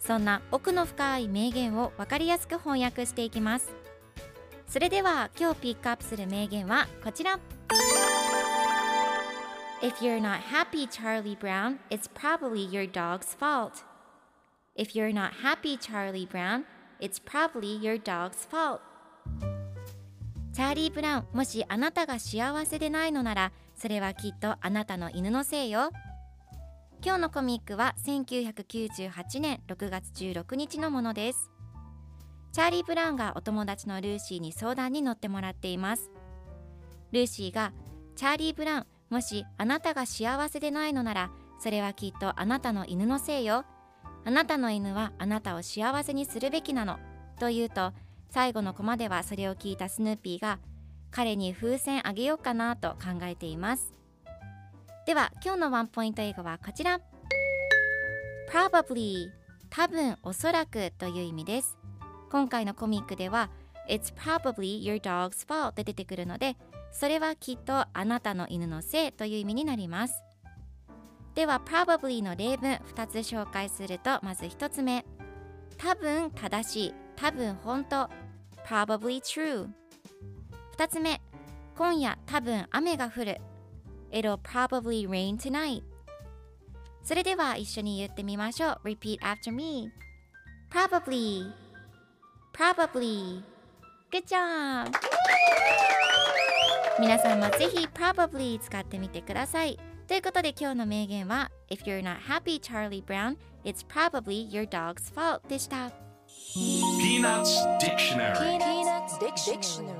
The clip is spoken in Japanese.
そんな奥の深い名言を分かりやすく翻訳していきますそれでは今日ピックアップする名言はこちら If you're not happy, Charlie Brown, it's probably your dog's fault. If you're not happy, Charlie Brown, it's probably your dog's fault. チャーリー・ブラウン、もしあなたが幸せでないのなら、それはきっとあなたの犬のせいよ。今日のコミックは1998年6月16日のものです。チャーリー・ブラウンがお友達のルーシーに相談に乗ってもらっています。ルーシーが、チャーリー・ブラウン、もしあなたが幸せでないのなら、それはきっとあなたの犬のせいよ。あなたの犬はあなたを幸せにするべきなの。と言うと、最後のコマではそれを聞いたスヌーピーが、彼に風船あげようかなと考えています。では、今日のワンポイント英語はこちら。probably 多分おそらくという意味です。今回のコミックでは It's probably your dog's fault で出てくるのでそれはきっとあなたの犬のせいという意味になります。では probably の例文2つ紹介するとまず1つ目。多分正しい多分本当 probably true 2つ目。今夜多分雨が降る。It'll probably rain tonight それでは一緒に言ってみましょう Repeat after me Probably Probably Good job! 皆さんもぜひ Probably 使ってみてください。ということで今日の名言は If you're not happy, Charlie Brown, it's probably your dog's fault でした。 Peanuts Dictionary Peanuts Dictionary.